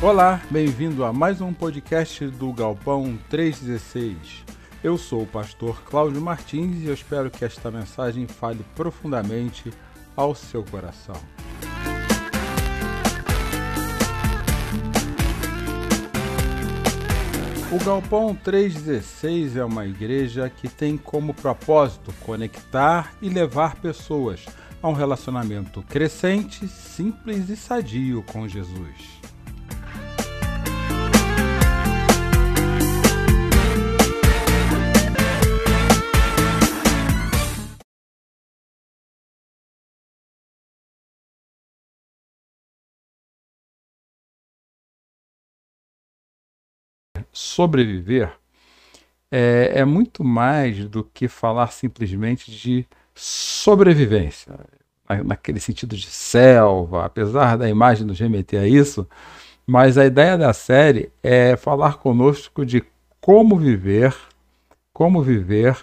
Olá, bem-vindo a mais um podcast do Galpão 316. Eu sou o pastor Cláudio Martins e eu espero que esta mensagem fale profundamente ao seu coração. O Galpão 316 é uma igreja que tem como propósito conectar e levar pessoas a um relacionamento crescente, simples e sadio com Jesus. Sobreviver é, é muito mais do que falar simplesmente de sobrevivência, naquele sentido de selva, apesar da imagem nos remeter a isso, mas a ideia da série é falar conosco de como viver, como viver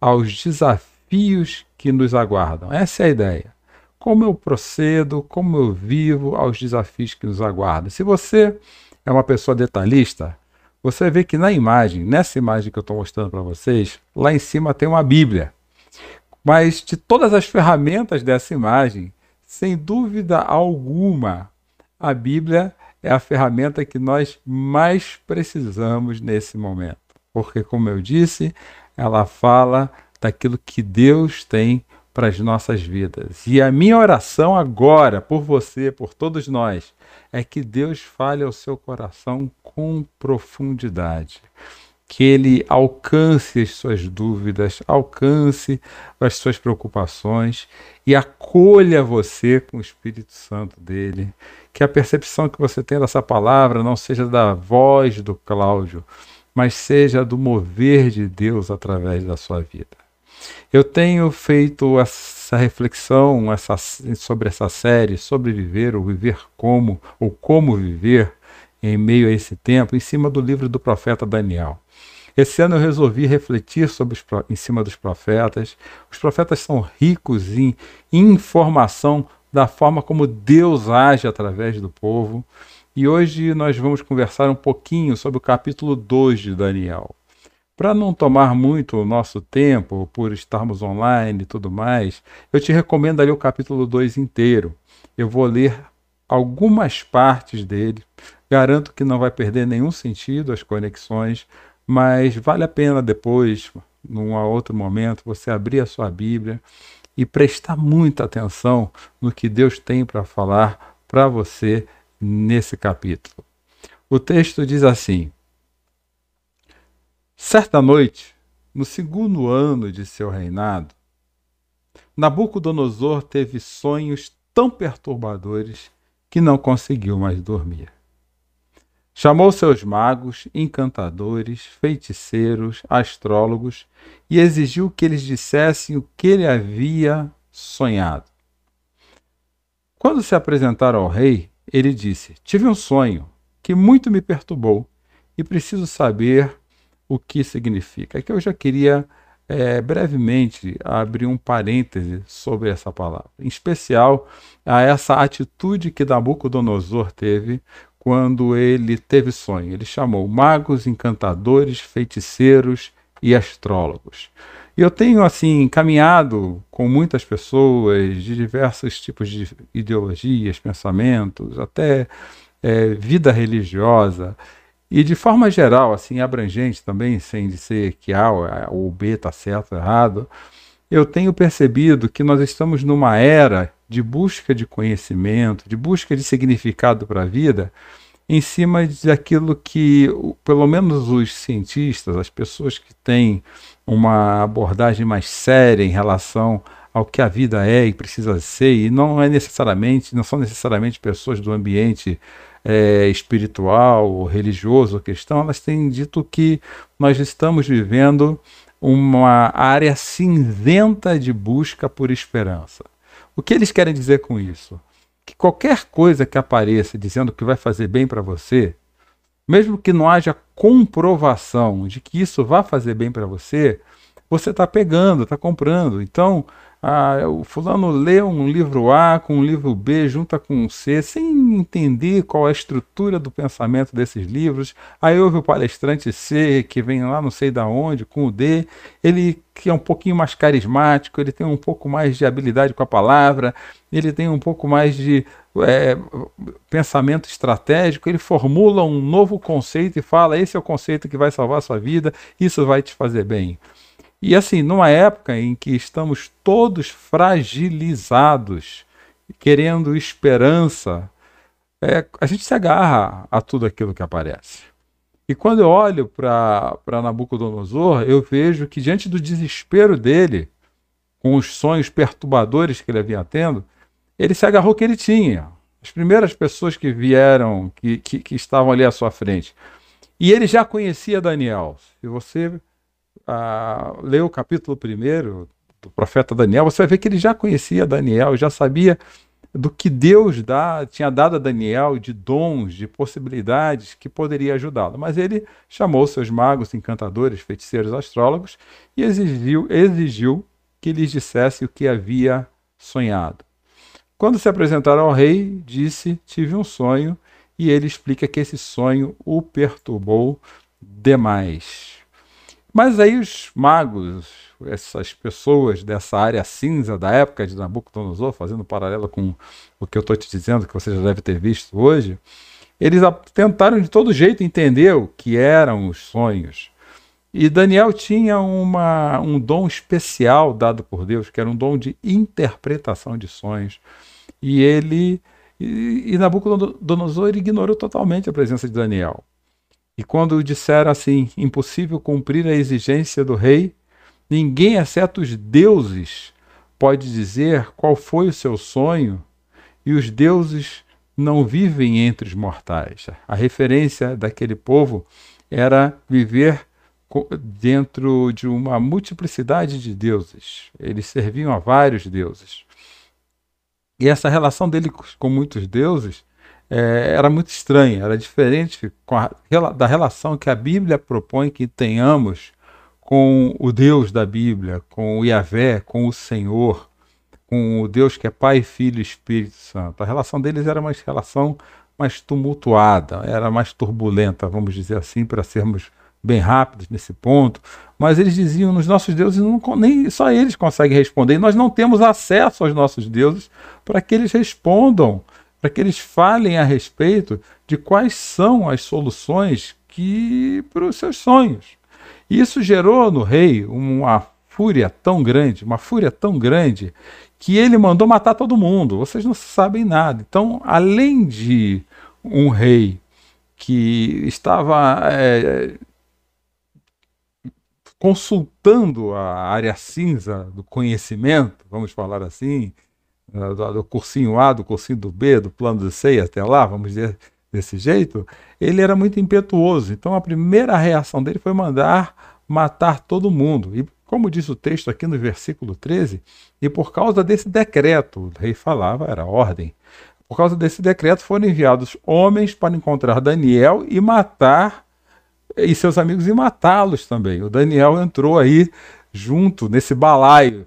aos desafios que nos aguardam. Essa é a ideia. Como eu procedo, como eu vivo aos desafios que nos aguardam. Se você é uma pessoa detalhista, você vê que na imagem, nessa imagem que eu estou mostrando para vocês, lá em cima tem uma Bíblia. Mas de todas as ferramentas dessa imagem, sem dúvida alguma, a Bíblia é a ferramenta que nós mais precisamos nesse momento. Porque, como eu disse, ela fala daquilo que Deus tem para as nossas vidas. E a minha oração agora, por você, por todos nós, é que Deus fale ao seu coração com profundidade. Que ele alcance as suas dúvidas, alcance as suas preocupações e acolha você com o Espírito Santo dele. Que a percepção que você tem dessa palavra não seja da voz do Cláudio, mas seja do mover de Deus através da sua vida. Eu tenho feito essa reflexão essa, sobre essa série, sobre viver ou viver como, ou como viver em meio a esse tempo, em cima do livro do profeta Daniel. Esse ano eu resolvi refletir sobre os, em cima dos profetas. Os profetas são ricos em informação da forma como Deus age através do povo. E hoje nós vamos conversar um pouquinho sobre o capítulo 2 de Daniel. Para não tomar muito o nosso tempo, por estarmos online e tudo mais, eu te recomendo ali o capítulo 2 inteiro. Eu vou ler algumas partes dele. Garanto que não vai perder nenhum sentido as conexões, mas vale a pena depois, num outro momento, você abrir a sua Bíblia e prestar muita atenção no que Deus tem para falar para você nesse capítulo. O texto diz assim: Certa noite, no segundo ano de seu reinado, Nabucodonosor teve sonhos tão perturbadores que não conseguiu mais dormir. Chamou seus magos, encantadores, feiticeiros, astrólogos e exigiu que eles dissessem o que ele havia sonhado. Quando se apresentaram ao rei, ele disse: Tive um sonho que muito me perturbou e preciso saber o que significa. É que eu já queria é, brevemente abrir um parêntese sobre essa palavra, em especial a essa atitude que Nabucodonosor teve quando ele teve sonho. Ele chamou magos, encantadores, feiticeiros e astrólogos. E eu tenho assim caminhado com muitas pessoas de diversos tipos de ideologias, pensamentos, até é, vida religiosa. E de forma geral, assim, abrangente também, sem dizer que A ou B está certo ou errado, eu tenho percebido que nós estamos numa era de busca de conhecimento, de busca de significado para a vida, em cima daquilo que, pelo menos os cientistas, as pessoas que têm uma abordagem mais séria em relação ao que a vida é e precisa ser, e não é necessariamente, não são necessariamente pessoas do ambiente é, espiritual, ou religioso, cristão, elas têm dito que nós estamos vivendo uma área cinzenta de busca por esperança. O que eles querem dizer com isso? Que qualquer coisa que apareça dizendo que vai fazer bem para você, mesmo que não haja comprovação de que isso vai fazer bem para você, você está pegando, está comprando. Então, Ah, o fulano lê um livro A com um livro B, junta com um C, sem entender qual é a estrutura do pensamento desses livros. Aí houve o palestrante C, que vem lá não sei da onde, com o D, ele que é um pouquinho mais carismático, ele tem um pouco mais de habilidade com a palavra, ele tem um pouco mais de é, pensamento estratégico, ele formula um novo conceito e fala: esse é o conceito que vai salvar a sua vida, isso vai te fazer bem. E assim, numa época em que estamos todos fragilizados, querendo esperança, é, a gente se agarra a tudo aquilo que aparece. E quando eu olho para Nabucodonosor, eu vejo que diante do desespero dele, com os sonhos perturbadores que ele havia tendo, ele se agarrou que ele tinha. As primeiras pessoas que vieram, que, que, que estavam ali à sua frente. E ele já conhecia Daniel. Se você ah, lê o capítulo primeiro do profeta Daniel, você vai ver que ele já conhecia Daniel, já sabia do que Deus dá, tinha dado a Daniel de dons, de possibilidades que poderia ajudá-lo. Mas ele chamou seus magos, encantadores, feiticeiros, astrólogos e exigiu, exigiu que lhes dissesse o que havia sonhado. Quando se apresentaram ao rei, disse: Tive um sonho, e ele explica que esse sonho o perturbou demais. Mas aí os magos, essas pessoas dessa área cinza da época de Nabucodonosor, fazendo paralelo com o que eu estou te dizendo, que você já deve ter visto hoje, eles tentaram de todo jeito entender o que eram os sonhos. E Daniel tinha uma, um dom especial dado por Deus, que era um dom de interpretação de sonhos. E ele e, e Nabucodonosor ignorou totalmente a presença de Daniel. E quando disseram assim, impossível cumprir a exigência do rei, ninguém exceto os deuses pode dizer qual foi o seu sonho, e os deuses não vivem entre os mortais. A referência daquele povo era viver dentro de uma multiplicidade de deuses. Eles serviam a vários deuses. E essa relação dele com muitos deuses é, era muito estranha, era diferente a, da relação que a Bíblia propõe que tenhamos com o Deus da Bíblia, com o Yahvé, com o Senhor, com o Deus que é Pai, Filho e Espírito Santo. A relação deles era uma relação mais tumultuada, era mais turbulenta, vamos dizer assim, para sermos bem rápidos nesse ponto, mas eles diziam: nos nossos deuses, não, nem só eles conseguem responder, e nós não temos acesso aos nossos deuses para que eles respondam, para que eles falem a respeito de quais são as soluções que para os seus sonhos. E isso gerou no rei uma fúria tão grande, uma fúria tão grande, que ele mandou matar todo mundo. Vocês não sabem nada. Então, além de um rei que estava é, consultando a área cinza do conhecimento, vamos falar assim, do cursinho A, do cursinho do B, do plano do C até lá, vamos dizer desse jeito, ele era muito impetuoso. Então a primeira reação dele foi mandar matar todo mundo. E como diz o texto aqui no versículo 13, e por causa desse decreto, o rei falava, era ordem, por causa desse decreto foram enviados homens para encontrar Daniel e matar e seus amigos e matá-los também. O Daniel entrou aí junto nesse balaio,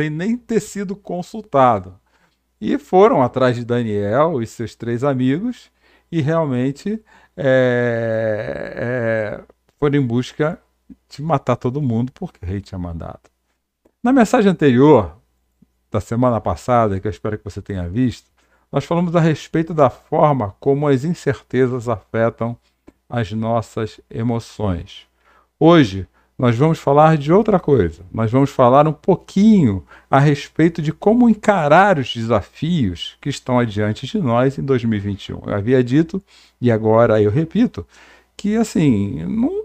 sem nem ter sido consultado. E foram atrás de Daniel e seus três amigos e realmente é, é, foram em busca de matar todo mundo porque o rei tinha mandado. Na mensagem anterior, da semana passada, que eu espero que você tenha visto, nós falamos a respeito da forma como as incertezas afetam as nossas emoções. Hoje, nós vamos falar de outra coisa. Nós vamos falar um pouquinho a respeito de como encarar os desafios que estão adiante de nós em 2021. Eu havia dito, e agora eu repito, que assim, não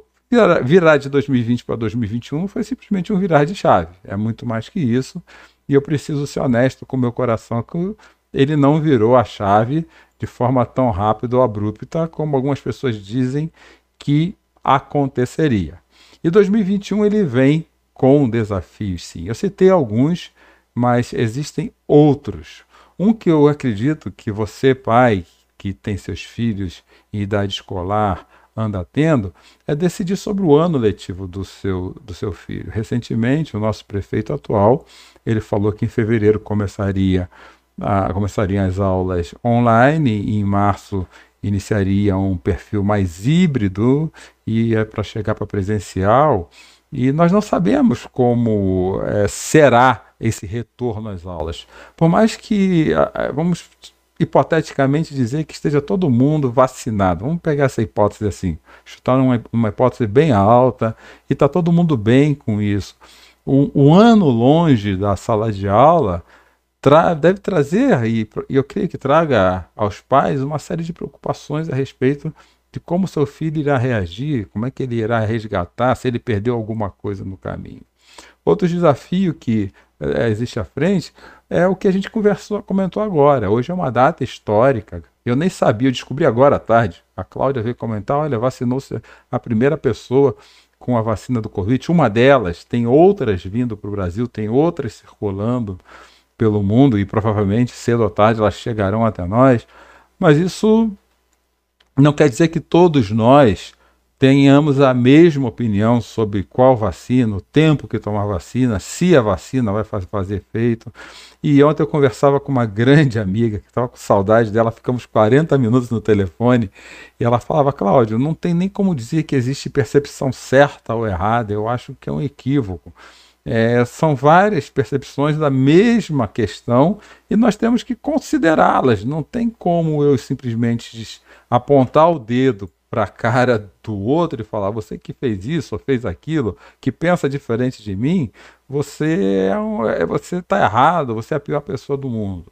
virar de 2020 para 2021 foi simplesmente um virar de chave. É muito mais que isso. E eu preciso ser honesto com o meu coração que ele não virou a chave de forma tão rápida ou abrupta como algumas pessoas dizem que aconteceria. E 2021 ele vem com desafios, sim. Eu citei alguns, mas existem outros. Um que eu acredito que você, pai, que tem seus filhos em idade escolar, anda tendo, é decidir sobre o ano letivo do seu, do seu filho. Recentemente, o nosso prefeito atual, ele falou que em fevereiro começaria a, começariam as aulas online e em março iniciaria um perfil mais híbrido e é para chegar para presencial. E nós não sabemos como é, será esse retorno às aulas. Por mais que, vamos hipoteticamente dizer que esteja todo mundo vacinado. Vamos pegar essa hipótese assim, chutar uma, uma hipótese bem alta e está todo mundo bem com isso. Um, um, ano longe da sala de aula tra deve trazer, e, e eu creio que traga aos pais uma série de preocupações a respeito de como seu filho irá reagir, como é que ele irá resgatar, se ele perdeu alguma coisa no caminho. Outro desafio que é, existe à frente é o que a gente conversou, comentou agora. Hoje é uma data histórica. Eu nem sabia, eu descobri agora à tarde. A Cláudia veio comentar: olha, vacinou-se a primeira pessoa com a vacina do Covid. Uma delas, tem outras vindo para o Brasil, tem outras circulando pelo mundo e provavelmente cedo ou tarde elas chegarão até nós. Mas isso não quer dizer que todos nós tenhamos a mesma opinião sobre qual vacina, o tempo que tomar vacina, se a vacina vai fazer efeito. E ontem eu conversava com uma grande amiga que estava com saudade dela, ficamos 40 minutos no telefone e ela falava: Cláudio, não tem nem como dizer que existe percepção certa ou errada, eu acho que é um equívoco. É, são várias percepções da mesma questão e nós temos que considerá-las. Não tem como eu simplesmente apontar o dedo para a cara do outro e falar: você que fez isso ou fez aquilo, que pensa diferente de mim, você é um, é, você está errado, você é a pior pessoa do mundo.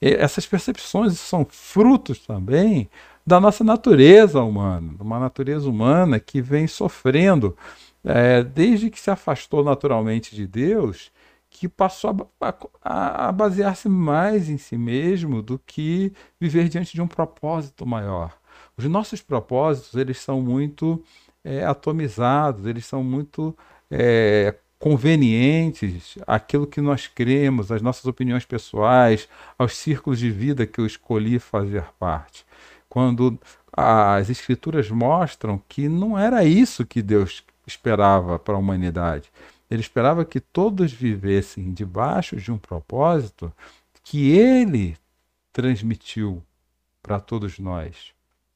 E essas percepções são frutos também da nossa natureza humana, uma natureza humana que vem sofrendo é, desde que se afastou naturalmente de Deus, que passou a, a, a basear-se mais em si mesmo do que viver diante de um propósito maior. Os nossos propósitos, eles são muito é, atomizados, eles são muito é, convenientes àquilo que nós cremos, às nossas opiniões pessoais, aos círculos de vida que eu escolhi fazer parte. Quando as escrituras mostram que não era isso que Deus esperava para a humanidade. Ele esperava que todos vivessem debaixo de um propósito que ele transmitiu para todos nós.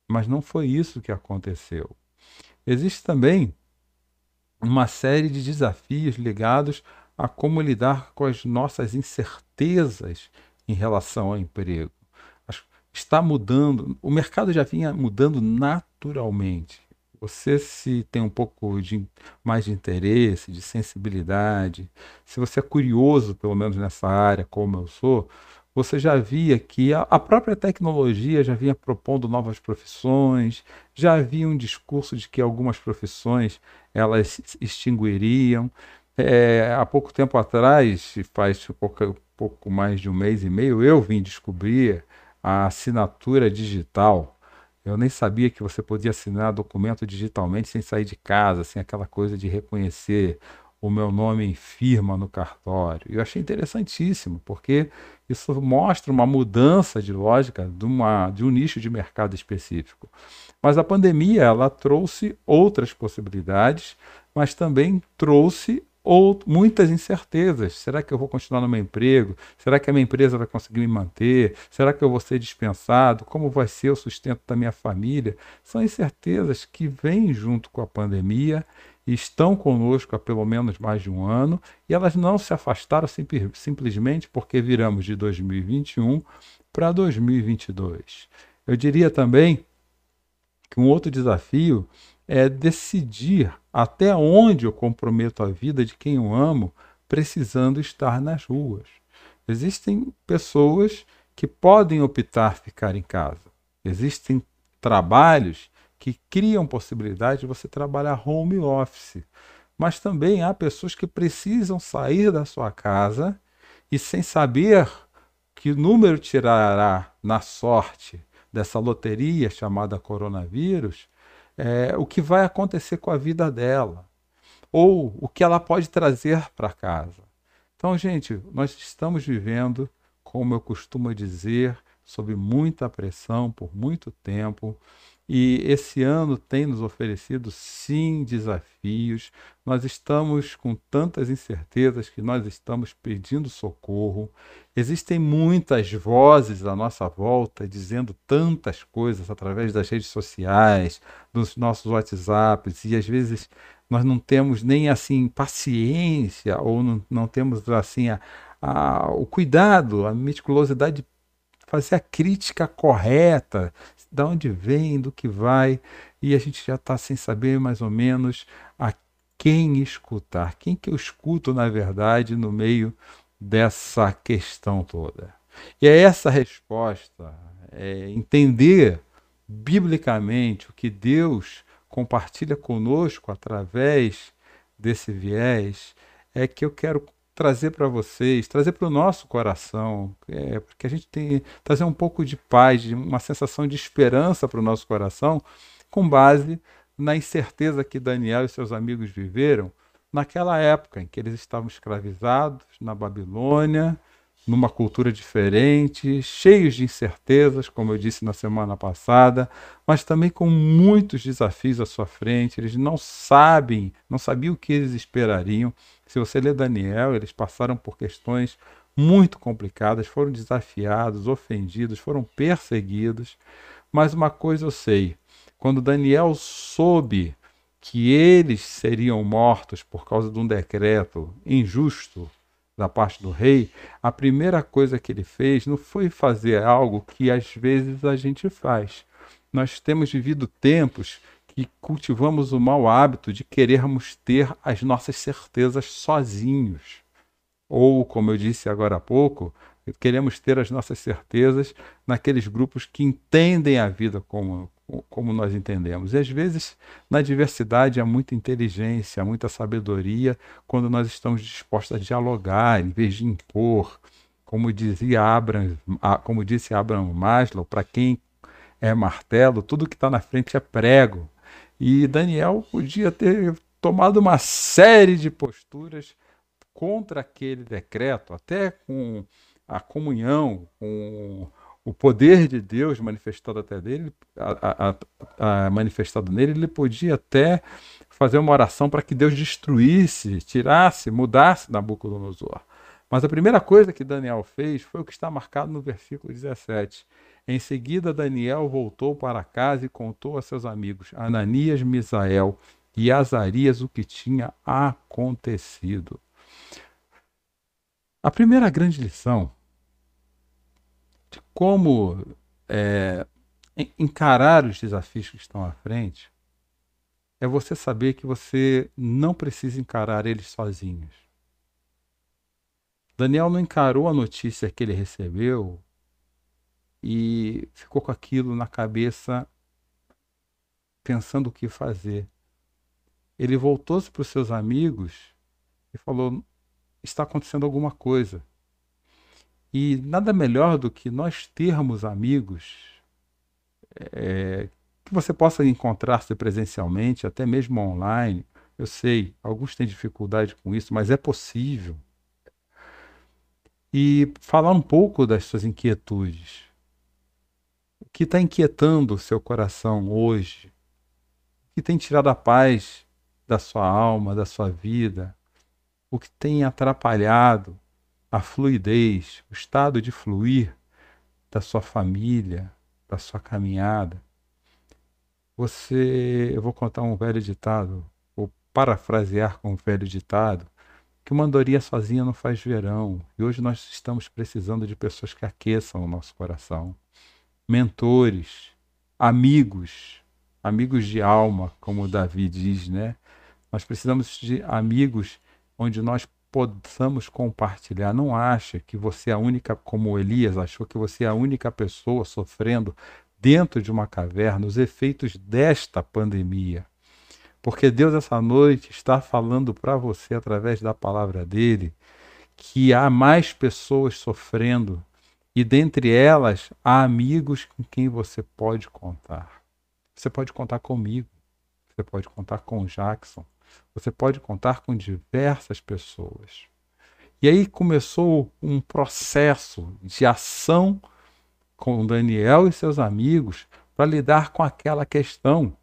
Mas não foi isso que aconteceu. Existe também uma série de desafios ligados a como lidar com as nossas incertezas em relação ao emprego. Está mudando, o mercado já vinha mudando naturalmente. Você se tem um pouco de mais de interesse, de sensibilidade, se você é curioso, pelo menos nessa área, como eu sou, você já via que a, a própria tecnologia já vinha propondo novas profissões, já havia um discurso de que algumas profissões elas se extinguiriam. É, há pouco tempo atrás, faz pouco, pouco mais de um mês e meio, eu vim descobrir a assinatura digital. Eu nem sabia que você podia assinar documento digitalmente sem sair de casa, sem aquela coisa de reconhecer o meu nome em firma no cartório. Eu achei interessantíssimo, porque isso mostra uma mudança de lógica de, uma, de um nicho de mercado específico. Mas a pandemia ela trouxe outras possibilidades, mas também trouxe ou muitas incertezas. Será que eu vou continuar no meu emprego? Será que a minha empresa vai conseguir me manter? Será que eu vou ser dispensado? Como vai ser o sustento da minha família? São incertezas que vêm junto com a pandemia estão conosco há pelo menos mais de um ano e elas não se afastaram simplesmente porque viramos de 2021 para 2022. Eu diria também que um outro desafio é decidir até onde eu comprometo a vida de quem eu amo, precisando estar nas ruas. Existem pessoas que podem optar ficar em casa. Existem trabalhos que criam possibilidade de você trabalhar home office. Mas também há pessoas que precisam sair da sua casa e sem saber que número tirará na sorte dessa loteria chamada coronavírus, é, o que vai acontecer com a vida dela, ou o que ela pode trazer para casa. Então, gente, nós estamos vivendo, como eu costumo dizer, sob muita pressão por muito tempo E esse ano tem nos oferecido, sim, desafios. Nós estamos com tantas incertezas que nós estamos pedindo socorro. Existem muitas vozes à nossa volta dizendo tantas coisas através das redes sociais, dos nossos WhatsApps, e às vezes nós não temos nem assim paciência ou não, não temos assim a, a, o cuidado, a meticulosidade de fazer a crítica correta, de onde vem, do que vai, e a gente já está sem saber mais ou menos a quem escutar, quem que eu escuto na verdade no meio dessa questão toda. E é essa resposta, é entender biblicamente o que Deus compartilha conosco através desse viés, é que eu quero trazer para vocês, trazer para o nosso coração, é, porque a gente tem trazer um pouco de paz, uma sensação de esperança para o nosso coração, com base na incerteza que Daniel e seus amigos viveram naquela época em que eles estavam escravizados na Babilônia, numa cultura diferente, cheios de incertezas, como eu disse na semana passada, mas também com muitos desafios à sua frente. Eles não sabem, não sabiam o que eles esperariam. Se você ler Daniel, eles passaram por questões muito complicadas, foram desafiados, ofendidos, foram perseguidos. Mas uma coisa eu sei: quando Daniel soube que eles seriam mortos por causa de um decreto injusto da parte do rei, a primeira coisa que ele fez não foi fazer algo que às vezes a gente faz. Nós temos vivido tempos que cultivamos o mau hábito de querermos ter as nossas certezas sozinhos. Ou, como eu disse agora há pouco, queremos ter as nossas certezas naqueles grupos que entendem a vida como, como nós entendemos. E às vezes, na diversidade, há muita inteligência, há muita sabedoria quando nós estamos dispostos a dialogar, em vez de impor. Como dizia Abraham, como disse Abraham Maslow, para quem é martelo, tudo que está na frente é prego. E Daniel podia ter tomado uma série de posturas contra aquele decreto, até com a comunhão, com o poder de Deus manifestado até dele, a, a, a, manifestado nele, ele podia até fazer uma oração para que Deus destruísse, tirasse, mudasse Nabucodonosor. Mas a primeira coisa que Daniel fez foi o que está marcado no versículo 17. Em seguida, Daniel voltou para casa e contou a seus amigos, Ananias, Misael e Azarias, o que tinha acontecido. A primeira grande lição como é, encarar os desafios que estão à frente é você saber que você não precisa encarar eles sozinhos. Daniel não encarou a notícia que ele recebeu e ficou com aquilo na cabeça pensando o que fazer. Ele voltou-se para os seus amigos e falou: está acontecendo alguma coisa. E nada melhor do que nós termos amigos é, que você possa encontrar-se presencialmente, até mesmo online. Eu sei, alguns têm dificuldade com isso, mas é possível. E falar um pouco das suas inquietudes. O que está inquietando o seu coração hoje? O que tem tirado a paz da sua alma, da sua vida? O que tem atrapalhado a fluidez, o estado de fluir da sua família, da sua caminhada. Você, eu vou contar um velho ditado, ou parafrasear com um velho ditado, que uma andorinha sozinha não faz verão. E hoje nós estamos precisando de pessoas que aqueçam o nosso coração. Mentores, amigos, amigos de alma, como Davi diz, né? Nós precisamos de amigos onde nós possamos compartilhar. Não acha que você é a única, como Elias achou que você é a única pessoa sofrendo dentro de uma caverna os efeitos desta pandemia. Porque Deus essa noite está falando para você através da palavra dele que há mais pessoas sofrendo e dentre elas há amigos com quem você pode contar. Você pode contar comigo, você pode contar com Jackson, você pode contar com diversas pessoas. E aí começou um processo de ação com Daniel e seus amigos para lidar com aquela questão.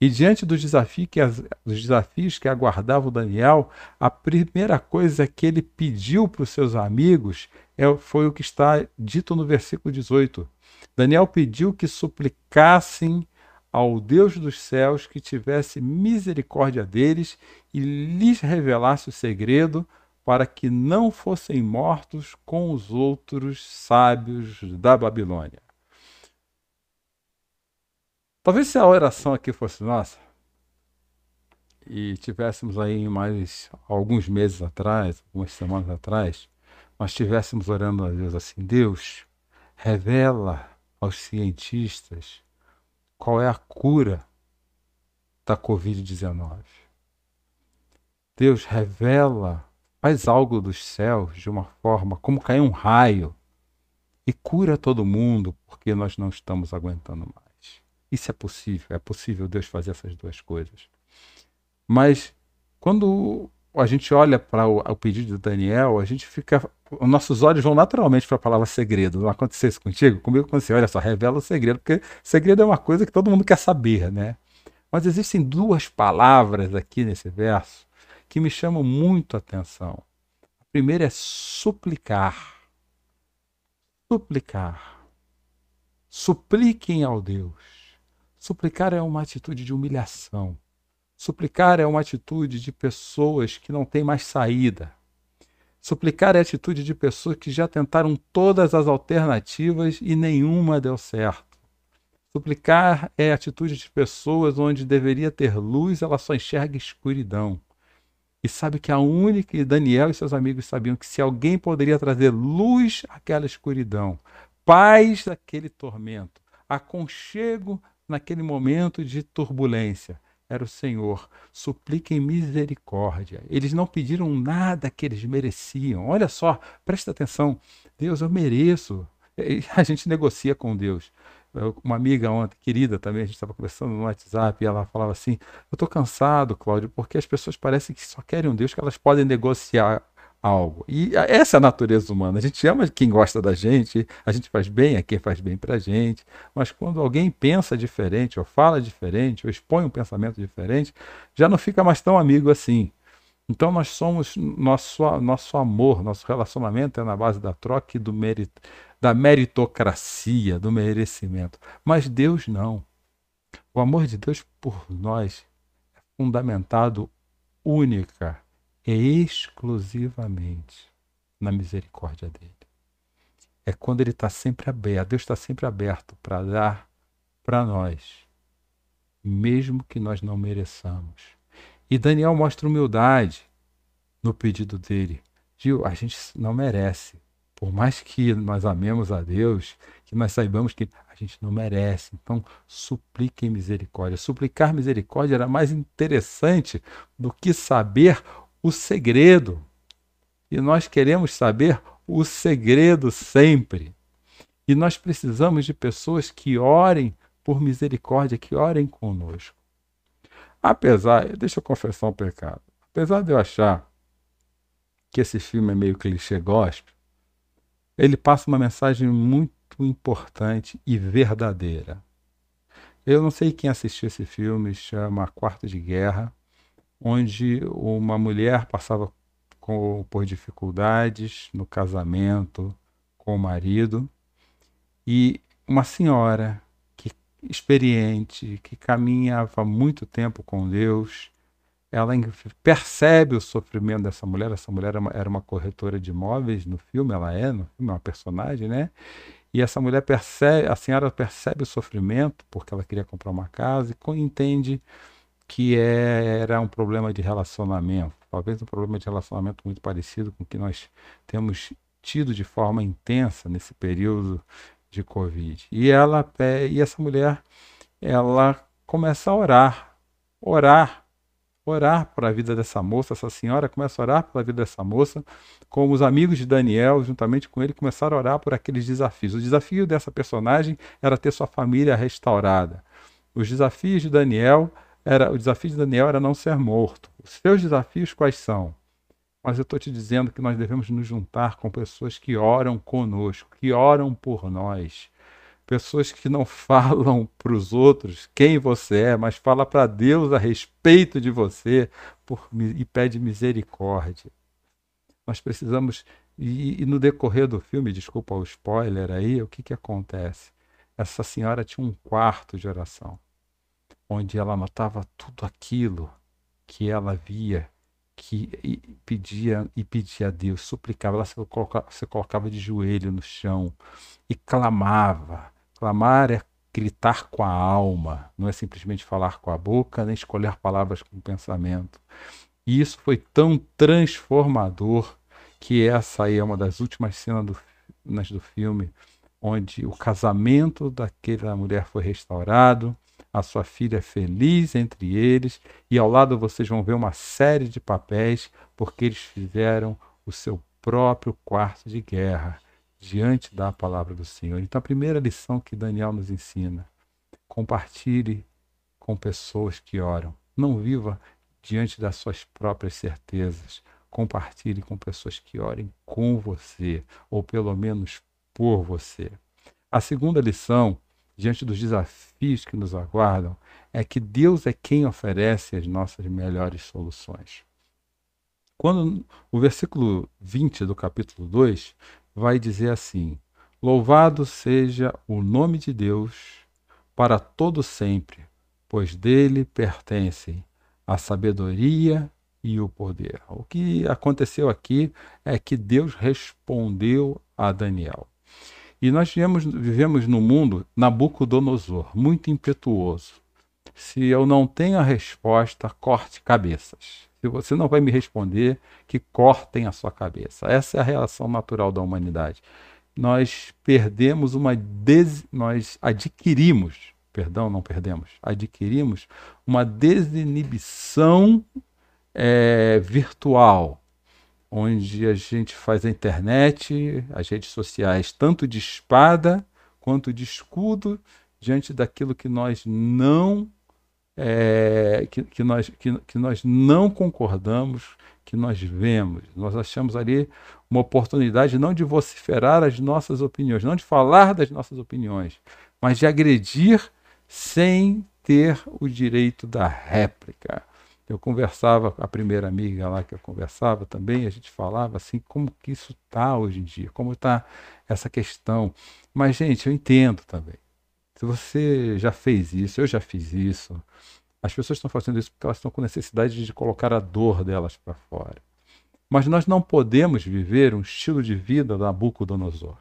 E diante dos desafios, que, dos desafios que aguardavam Daniel, a primeira coisa que ele pediu para os seus amigos é, foi o que está dito no versículo 18. Daniel pediu que suplicassem ao Deus dos céus que tivesse misericórdia deles e lhes revelasse o segredo para que não fossem mortos com os outros sábios da Babilônia. Talvez se a oração aqui fosse nossa e tivéssemos aí mais alguns meses atrás, algumas semanas atrás, nós estivéssemos orando a Deus assim: Deus, revela aos cientistas qual é a cura da Covid-19. Deus revela, faz algo dos céus de uma forma como cair um raio e cura todo mundo porque nós não estamos aguentando mais. Isso é possível, é possível Deus fazer essas duas coisas. Mas quando a gente olha para o, o, pedido de Daniel, a gente fica. Os nossos olhos vão naturalmente para a palavra segredo. Não aconteceu isso contigo? Comigo aconteceu. Olha só, revela o segredo, porque segredo é uma coisa que todo mundo quer saber, né? Mas existem duas palavras aqui nesse verso que me chamam muito a atenção. A primeira é suplicar. Suplicar. Supliquem ao Deus. Suplicar é uma atitude de humilhação Suplicar é uma atitude de pessoas que não têm mais saída. Suplicar é atitude de pessoas que já tentaram todas as alternativas e nenhuma deu certo. Suplicar é atitude de pessoas onde deveria ter luz, ela só enxerga escuridão. E sabe que a única, e Daniel e seus amigos sabiam que se alguém poderia trazer luz àquela escuridão, paz naquele tormento, aconchego naquele momento de turbulência, era o Senhor. Supliquem misericórdia. Eles não pediram nada que eles mereciam. Olha só, presta atenção. Deus, eu mereço. A gente negocia com Deus. Uma amiga ontem, querida também, a gente estava conversando no WhatsApp e ela falava assim: Eu estou cansado, Cláudio, porque as pessoas parecem que só querem um Deus que elas podem negociar algo. E essa é a natureza humana. A gente ama quem gosta da gente, a gente faz bem a quem faz bem para gente, mas quando alguém pensa diferente, ou fala diferente, ou expõe um pensamento diferente, já não fica mais tão amigo assim. Então nós somos, nosso, nosso amor, nosso relacionamento é na base da troca e do mérito, da meritocracia, do merecimento. Mas Deus não. O amor de Deus por nós é fundamentado única é exclusivamente na misericórdia dele. É quando ele está sempre aberto, Deus está sempre aberto para dar para nós, mesmo que nós não mereçamos. E Daniel mostra humildade no pedido dele. Gil, a gente não merece. Por mais que nós amemos a Deus, que nós saibamos que a gente não merece. Então, supliquem misericórdia. Suplicar misericórdia era mais interessante do que saber o segredo. E nós queremos saber o segredo sempre. E nós precisamos de pessoas que orem por misericórdia, que orem conosco. Apesar, deixa eu confessar um pecado. Apesar de eu achar que esse filme é meio clichê gospel, ele passa uma mensagem muito importante e verdadeira. Eu não sei quem assistiu esse filme, chama Quarto de Guerra onde uma mulher passava com, por dificuldades no casamento com o marido e uma senhora que experiente, que caminhava muito tempo com Deus, ela percebe o sofrimento dessa mulher. Essa mulher era uma, corretora de imóveis no filme, ela é, no filme, é uma personagem, né? E essa mulher percebe, a senhora percebe o sofrimento porque ela queria comprar uma casa e entende que é, era um problema de relacionamento, talvez um problema de relacionamento muito parecido com o que nós temos tido de forma intensa nesse período de Covid. E ela e essa mulher, ela começa a orar, orar, orar para a vida dessa moça, essa senhora começa a orar pela vida dessa moça, como os amigos de Daniel, juntamente com ele, começaram a orar por aqueles desafios. O desafio dessa personagem era ter sua família restaurada. Os desafios de Daniel era o desafio de Daniel era não ser morto. Os seus desafios quais são? Mas eu estou te dizendo que nós devemos nos juntar com pessoas que oram conosco, que oram por nós. pessoas que não falam para os outros quem você é, mas fala para Deus a respeito de você por, e pede misericórdia. Nós precisamos e, e, no decorrer do filme, desculpa o spoiler aí, o que, que acontece? Essa senhora tinha um quarto de oração, onde ela anotava tudo aquilo que ela via, que pedia e pedia a Deus, suplicava, ela se colocava, se colocava de joelho no chão e clamava. Clamar é gritar com a alma, não é simplesmente falar com a boca, nem escolher palavras com o pensamento. E isso foi tão transformador que essa aí é uma das últimas cenas do, do filme, onde o casamento daquela mulher foi restaurado, a sua filha é feliz entre eles, e ao lado vocês vão ver uma série de papéis, porque eles fizeram o seu próprio quarto de guerra diante da palavra do Senhor. Então, a primeira lição que Daniel nos ensina: compartilhe com pessoas que oram. Não viva diante das suas próprias certezas compartilhe com pessoas que orem com você, ou pelo menos por você. A segunda lição, diante dos desafios que nos aguardam, é que Deus é quem oferece as nossas melhores soluções. Quando o versículo 20 do capítulo 2 vai dizer assim: Louvado seja o nome de Deus para todo sempre, pois dele pertencem a sabedoria e o poder. O que aconteceu aqui é que Deus respondeu a Daniel. E nós vivemos, no mundo Nabucodonosor, muito impetuoso. Se eu não tenho a resposta, corte cabeças. Se você não vai me responder, que cortem a sua cabeça. Essa é a reação natural da humanidade. Nós perdemos uma des... nós adquirimos, perdão, não perdemos, adquirimos uma desinibição é, virtual, onde a gente faz a internet, as redes sociais, tanto de espada quanto de escudo, diante daquilo que nós não é, que, que, nós, que, que nós não concordamos, que nós vemos. Nós achamos ali uma oportunidade não de vociferar as nossas opiniões, não de falar das nossas opiniões, mas de agredir sem ter o direito da réplica. Eu conversava com a primeira amiga lá que eu conversava também, a gente falava assim, como que isso está hoje em dia, como está essa questão. Mas, gente, eu entendo também. Se você já fez isso, eu já fiz isso, as pessoas estão fazendo isso porque elas estão com necessidade de colocar a dor delas para fora. Mas nós não podemos viver um estilo de vida da Nabucodonosor.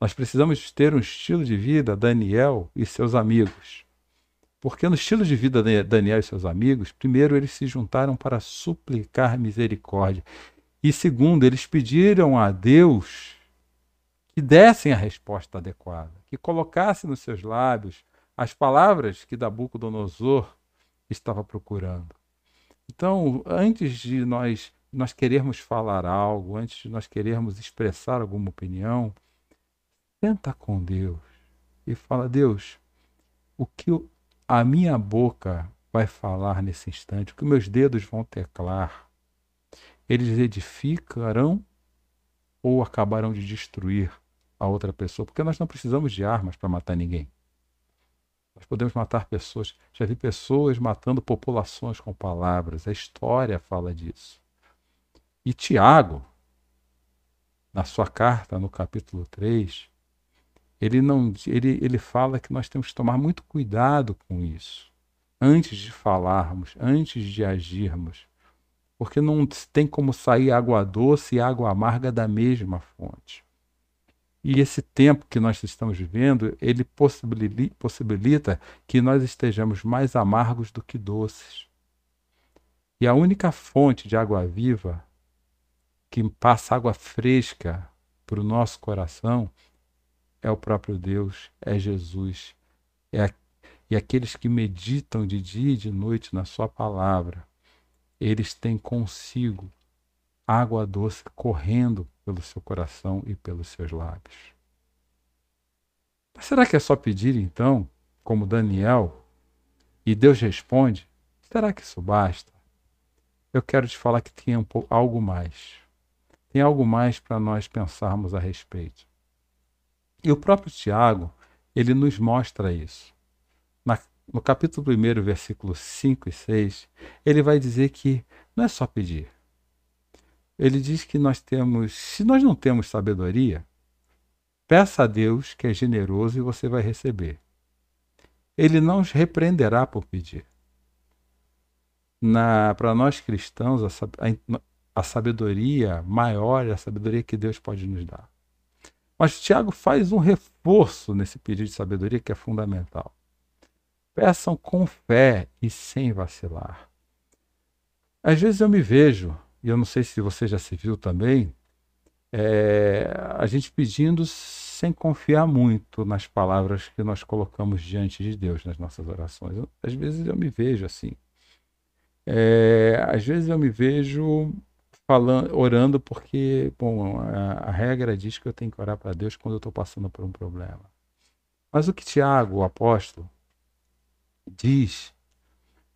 Nós precisamos ter um estilo de vida Daniel e seus amigos. Porque no estilo de vida de Daniel e seus amigos, primeiro eles se juntaram para suplicar misericórdia. E segundo, eles pediram a Deus que dessem a resposta adequada, que colocasse nos seus lábios as palavras que Nabucodonosor estava procurando. Então, antes de nós nós querermos falar algo, antes de nós querermos expressar alguma opinião, senta com Deus e fala: Deus, o que a minha boca vai falar nesse instante, o que meus dedos vão teclar, eles edificarão ou acabarão de destruir a outra pessoa? Porque nós não precisamos de armas para matar ninguém. Nós podemos matar pessoas. Já vi pessoas matando populações com palavras. A história fala disso. E Tiago, na sua carta, no capítulo 3, ele não ele, ele fala que nós temos que tomar muito cuidado com isso antes de falarmos, antes de agirmos, porque não tem como sair água doce e água amarga da mesma fonte. E esse tempo que nós estamos vivendo, ele possibilita que nós estejamos mais amargos do que doces. E a única fonte de água viva que passa água fresca para o nosso coração é o próprio Deus, é Jesus, é a, e aqueles que meditam de dia e de noite na Sua palavra, eles têm consigo água doce correndo pelo seu coração e pelos seus lábios. Mas será que é só pedir então, como Daniel, e Deus responde? Será que isso basta? Eu quero te falar que tem um algo mais. Tem algo mais para nós pensarmos a respeito. E o próprio Tiago, ele nos mostra isso. Na, no capítulo 1, versículos 5 e 6, ele vai dizer que não é só pedir. Ele diz que nós temos, se nós não temos sabedoria, peça a Deus que é generoso e você vai receber. Ele não os repreenderá por pedir. Para nós cristãos, a, a, a sabedoria maior é a sabedoria que Deus pode nos dar. Mas Tiago faz um reforço nesse pedido de sabedoria que é fundamental. Peçam com fé e sem vacilar. Às vezes eu me vejo, e eu não sei se você já se viu também, é, a gente pedindo sem confiar muito nas palavras que nós colocamos diante de Deus nas nossas orações. Às vezes eu me vejo assim. É, às vezes eu me vejo falando, orando porque, bom, a, a regra diz que eu tenho que orar para Deus quando eu estou passando por um problema. Mas o que Tiago, o apóstolo, diz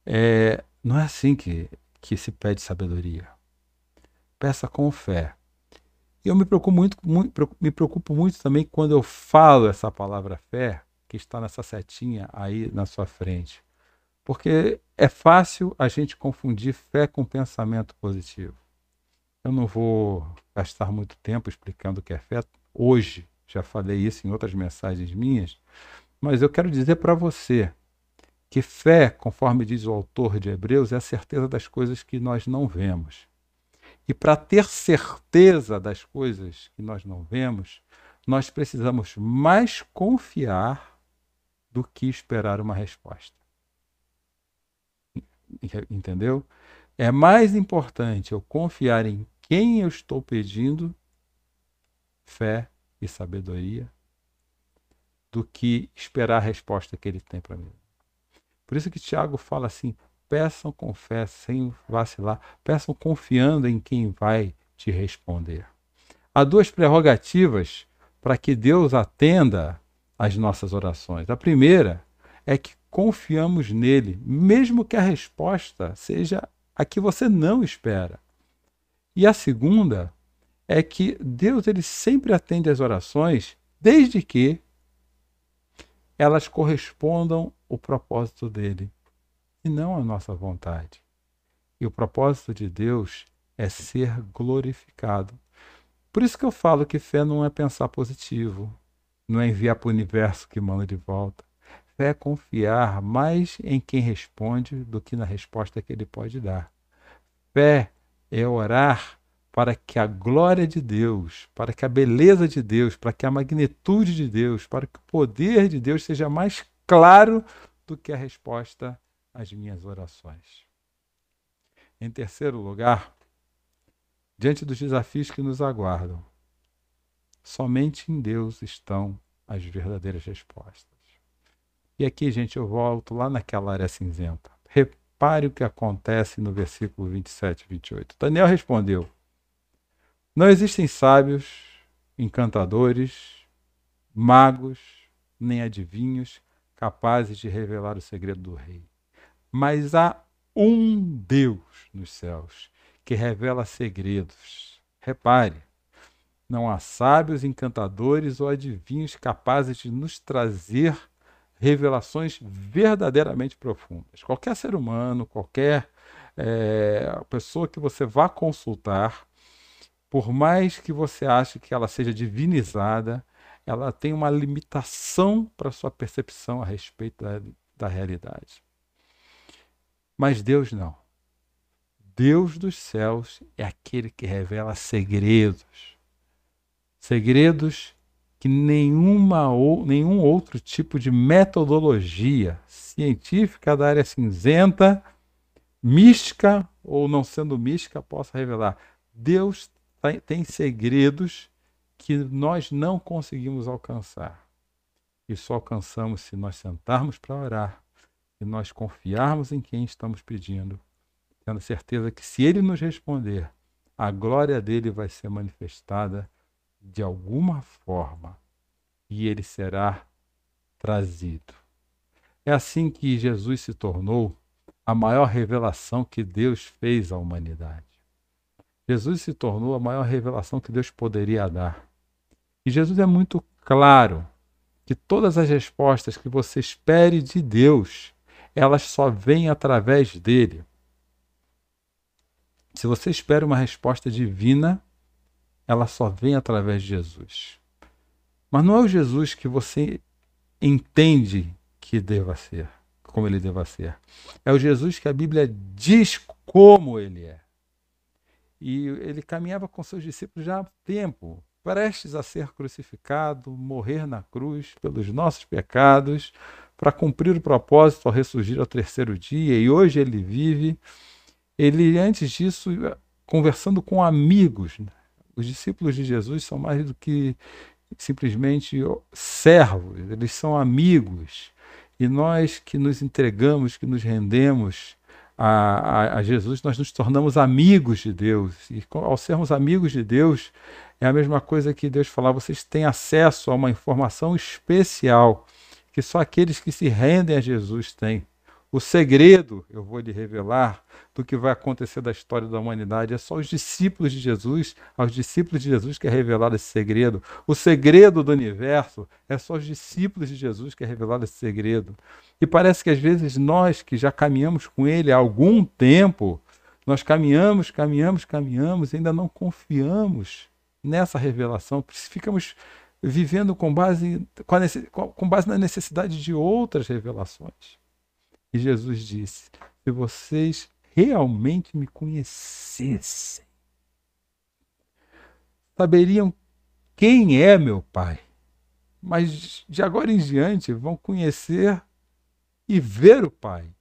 é, não é assim que, que se pede sabedoria. Peça com fé. E eu me preocupo muito, muito, me preocupo muito também quando eu falo essa palavra fé, que está nessa setinha aí na sua frente. Porque é fácil a gente confundir fé com pensamento positivo. Eu não vou gastar muito tempo explicando o que é fé. Hoje já falei isso em outras mensagens minhas, mas eu quero dizer para você que fé, conforme diz o autor de Hebreus, é a certeza das coisas que nós não vemos. E para ter certeza das coisas que nós não vemos, nós precisamos mais confiar do que esperar uma resposta. Entendeu? É mais importante eu confiar em quem eu estou pedindo fé e sabedoria do que esperar a resposta que ele tem para mim. Por isso que Tiago fala assim: peçam com fé, sem vacilar, peçam confiando em quem vai te responder. Há duas prerrogativas para que Deus atenda às nossas orações. A primeira é que confiamos nele, mesmo que a resposta seja a que você não espera. E a segunda é que Deus ele sempre atende às orações desde que elas correspondam ao propósito dele e não à nossa vontade. E o propósito de Deus é ser glorificado. Por isso que eu falo que fé não é pensar positivo, não é enviar para o universo que manda de volta. Fé é confiar mais em quem responde do que na resposta que ele pode dar. Fé é orar para que a glória de Deus, para que a beleza de Deus, para que a magnitude de Deus, para que o poder de Deus seja mais claro do que a resposta às minhas orações. Em terceiro lugar, diante dos desafios que nos aguardam, somente em Deus estão as verdadeiras respostas. E aqui, gente, eu volto lá naquela área cinzenta. Repare o que acontece no versículo 27 e 28. Daniel respondeu: Não existem sábios, encantadores, magos, nem adivinhos capazes de revelar o segredo do rei. Mas há um Deus nos céus que revela segredos. Repare, não há sábios, encantadores ou adivinhos capazes de nos trazer revelações verdadeiramente profundas. Qualquer ser humano, qualquer é, pessoa que você vá consultar, por mais que você ache que ela seja divinizada, ela tem uma limitação para sua percepção a respeito da, da realidade. Mas Deus não. Deus dos céus é aquele que revela segredos. Segredos que nenhuma ou, nenhum outro tipo de metodologia científica da área cinzenta, mística ou não sendo mística, possa revelar. Deus tem segredos que nós não conseguimos alcançar. E só alcançamos se nós sentarmos para orar e nós confiarmos em quem estamos pedindo, tendo certeza que se ele nos responder, a glória dele vai ser manifestada de alguma forma e ele será trazido. É assim que Jesus se tornou a maior revelação que Deus fez à humanidade. Jesus se tornou a maior revelação que Deus poderia dar. E Jesus é muito claro que todas as respostas que você espere de Deus, elas só vêm através dele. Se você espera uma resposta divina, ela só vem através de Jesus. Mas não é o Jesus que você entende que deva ser, como ele deva ser. É o Jesus que a Bíblia diz como ele é. E ele caminhava com seus discípulos já há tempo, prestes a ser crucificado, morrer na cruz pelos nossos pecados, para cumprir o propósito ao ressurgir ao terceiro dia. E hoje ele vive. Ele, antes disso, conversando com amigos. Né? Os discípulos de Jesus são mais do que simplesmente servos, eles são amigos. E nós que nos entregamos, que nos rendemos a, a, a, Jesus, nós nos tornamos amigos de Deus. E ao sermos amigos de Deus, é a mesma coisa que Deus falar: vocês têm acesso a uma informação especial que só aqueles que se rendem a Jesus têm. O segredo, eu vou lhe revelar, do que vai acontecer da história da humanidade. É só os discípulos de Jesus, aos discípulos de Jesus que é revelado esse segredo. O segredo do universo é só os discípulos de Jesus que é revelado esse segredo. E parece que às vezes nós que já caminhamos com ele há algum tempo, nós caminhamos, caminhamos, caminhamos, ainda não confiamos nessa revelação. Ficamos vivendo com base, com base na necessidade de outras revelações. E Jesus disse: se vocês realmente me conhecessem, saberiam quem é meu Pai. Mas de agora em diante vão conhecer e ver o Pai.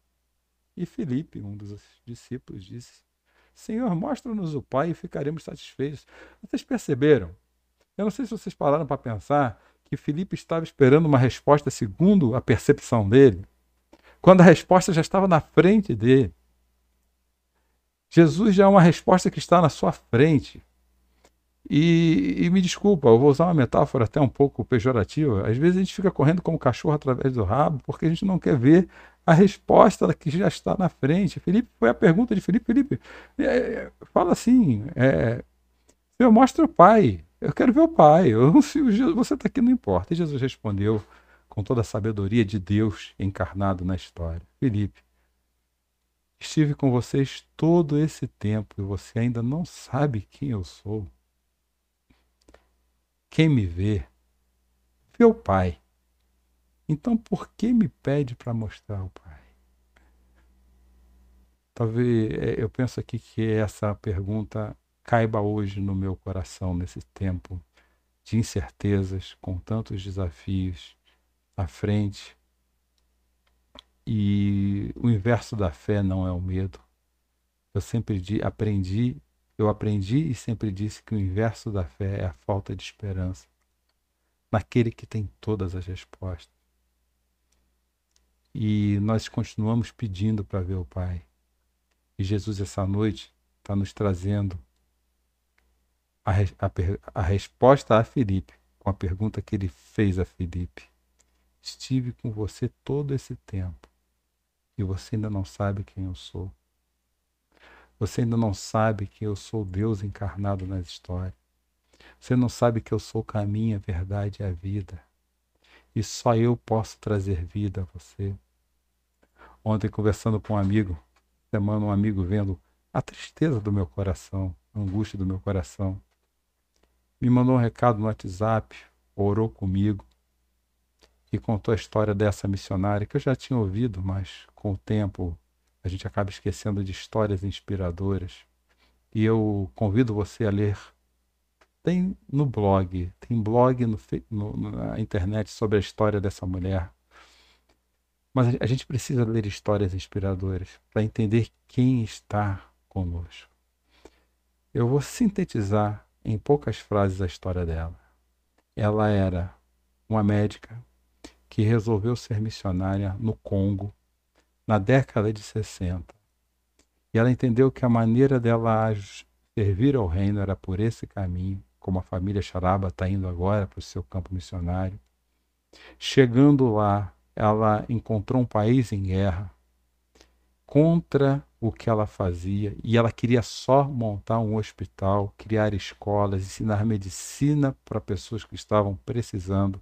E Felipe, um dos discípulos, disse: Senhor, mostra-nos o Pai e ficaremos satisfeitos. Vocês perceberam? Eu não sei se vocês pararam para pensar que Felipe estava esperando uma resposta segundo a percepção dele quando a resposta já estava na frente dele. Jesus já é uma resposta que está na sua frente. E, e, me desculpa, eu vou usar uma metáfora até um pouco pejorativa. Às vezes a gente fica correndo como cachorro através do rabo porque a gente não quer ver a resposta que já está na frente. Felipe, foi a pergunta de Felipe. Felipe, é, fala assim: é, Senhor, mostra o Pai. Eu quero ver o Pai. Eu, você está aqui, não importa. E Jesus respondeu: com toda a sabedoria de Deus encarnado na história. Felipe, estive com vocês todo esse tempo e você ainda não sabe quem eu sou. Quem me vê, vê o Pai. Então por que me pede para mostrar o Pai? Talvez é, eu penso aqui que essa pergunta caiba hoje no meu coração nesse tempo de incertezas, com tantos desafios, à frente. E o inverso da fé não é o medo. Eu sempre aprendi, eu aprendi e sempre disse que o inverso da fé é a falta de esperança naquele que tem todas as respostas. E nós continuamos pedindo para ver o Pai. E Jesus, essa noite, está nos trazendo a, a, a resposta a Felipe, com a pergunta que ele fez a Felipe. Estive com você todo esse tempo e você ainda não sabe quem eu sou. Você ainda não sabe que eu sou Deus encarnado nas histórias. Você não sabe que eu sou o caminho, a verdade e a vida. E só eu posso trazer vida a você. Ontem, conversando com um amigo, semana um amigo vendo a tristeza do meu coração, a angústia do meu coração, me mandou um recado no WhatsApp, orou comigo, e contou a história dessa missionária que eu já tinha ouvido, mas com o tempo a gente acaba esquecendo de histórias inspiradoras. E eu convido você a ler. Tem no blog, tem blog no, no, na internet sobre a história dessa mulher. Mas a gente precisa ler histórias inspiradoras para entender quem está conosco. Eu vou sintetizar em poucas frases a história dela. Ela era uma médica que resolveu ser missionária no Congo na década de 60. E ela entendeu que a maneira dela servir ao reino era por esse caminho, como a família Charaba está indo agora para o seu campo missionário. Chegando lá, ela encontrou um país em guerra contra o que ela fazia e ela queria só montar um hospital, criar escolas, ensinar medicina para pessoas que estavam precisando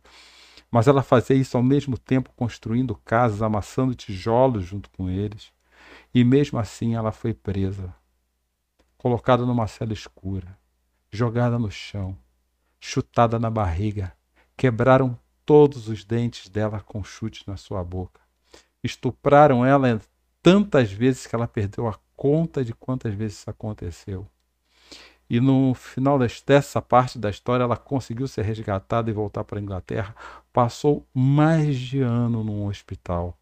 Mas ela fazia isso ao mesmo tempo construindo casas, amassando tijolos junto com eles. E mesmo assim ela foi presa, colocada numa cela escura, jogada no chão, chutada na barriga. Quebraram todos os dentes dela com chutes na sua boca. Estupraram ela tantas vezes que ela perdeu a conta de quantas vezes isso aconteceu. E no final dessa parte da história, ela conseguiu ser resgatada e voltar para a Inglaterra. Passou mais de ano num hospital.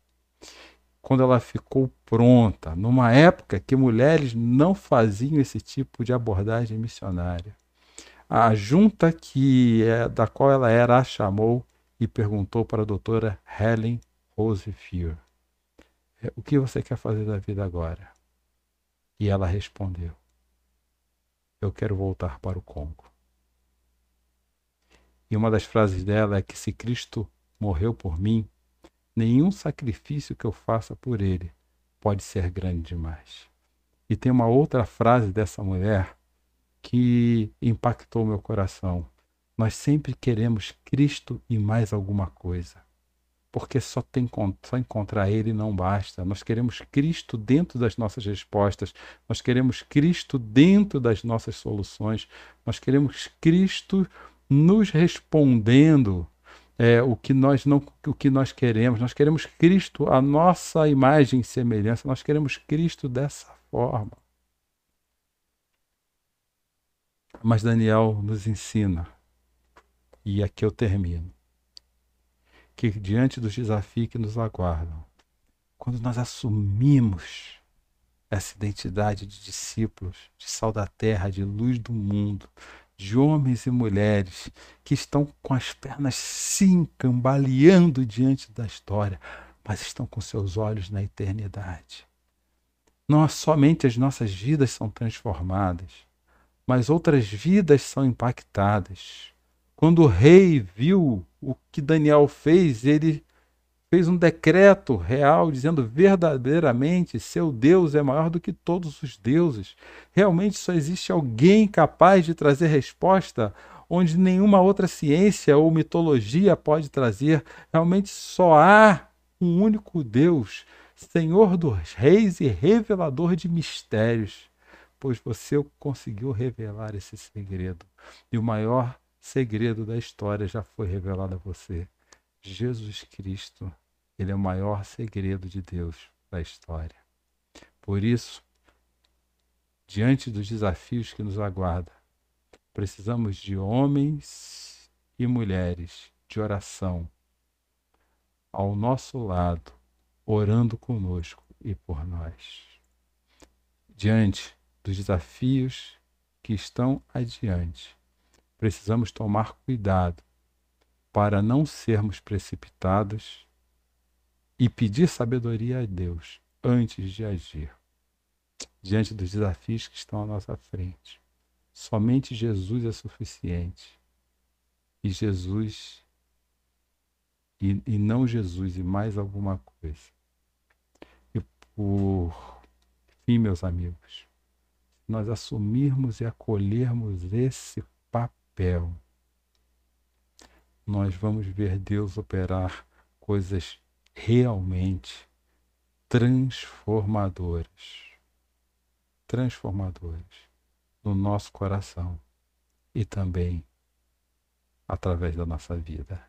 Quando ela ficou pronta, numa época que mulheres não faziam esse tipo de abordagem missionária. A junta que é, da qual ela era a chamou e perguntou para a doutora Helen Rose Fear: O que você quer fazer da vida agora? E ela respondeu: eu quero voltar para o Congo. E uma das frases dela é que se Cristo morreu por mim, nenhum sacrifício que eu faça por ele pode ser grande demais. E tem uma outra frase dessa mulher que impactou meu coração. Nós sempre queremos Cristo e mais alguma coisa porque só, tem, só encontrar Ele não basta. Nós queremos Cristo dentro das nossas respostas, nós queremos Cristo dentro das nossas soluções, nós queremos Cristo nos respondendo é, o, que nós não, o que nós queremos, nós queremos Cristo, a nossa imagem e semelhança, nós queremos Cristo dessa forma. Mas Daniel nos ensina, e aqui eu termino que diante dos desafios que nos aguardam, quando nós assumimos essa identidade de discípulos, de sal da terra, de luz do mundo, de homens e mulheres que estão com as pernas sim cambaleando diante da história, mas estão com seus olhos na eternidade. Não somente as nossas vidas são transformadas, mas outras vidas são impactadas. Quando o rei viu o que Daniel fez, ele fez um decreto real dizendo verdadeiramente seu Deus é maior do que todos os deuses. Realmente só existe alguém capaz de trazer resposta onde nenhuma outra ciência ou mitologia pode trazer. Realmente só há um único Deus, Senhor dos reis e revelador de mistérios, pois você conseguiu revelar esse segredo. E o maior segredo da história já foi revelado a você. Jesus Cristo, ele é o maior segredo de Deus da história. Por isso, diante dos desafios que nos aguardam, precisamos de homens e mulheres de oração ao nosso lado, orando conosco e por nós. Diante dos desafios que estão adiante, precisamos tomar cuidado para não sermos precipitados e pedir sabedoria a Deus antes de agir, diante dos desafios que estão à nossa frente. Somente Jesus é suficiente. E Jesus, e, e não Jesus e mais alguma coisa. E por fim, meus amigos, nós assumirmos e acolhermos esse papel, nós vamos ver Deus operar coisas realmente transformadoras transformadoras no nosso coração e também através da nossa vida.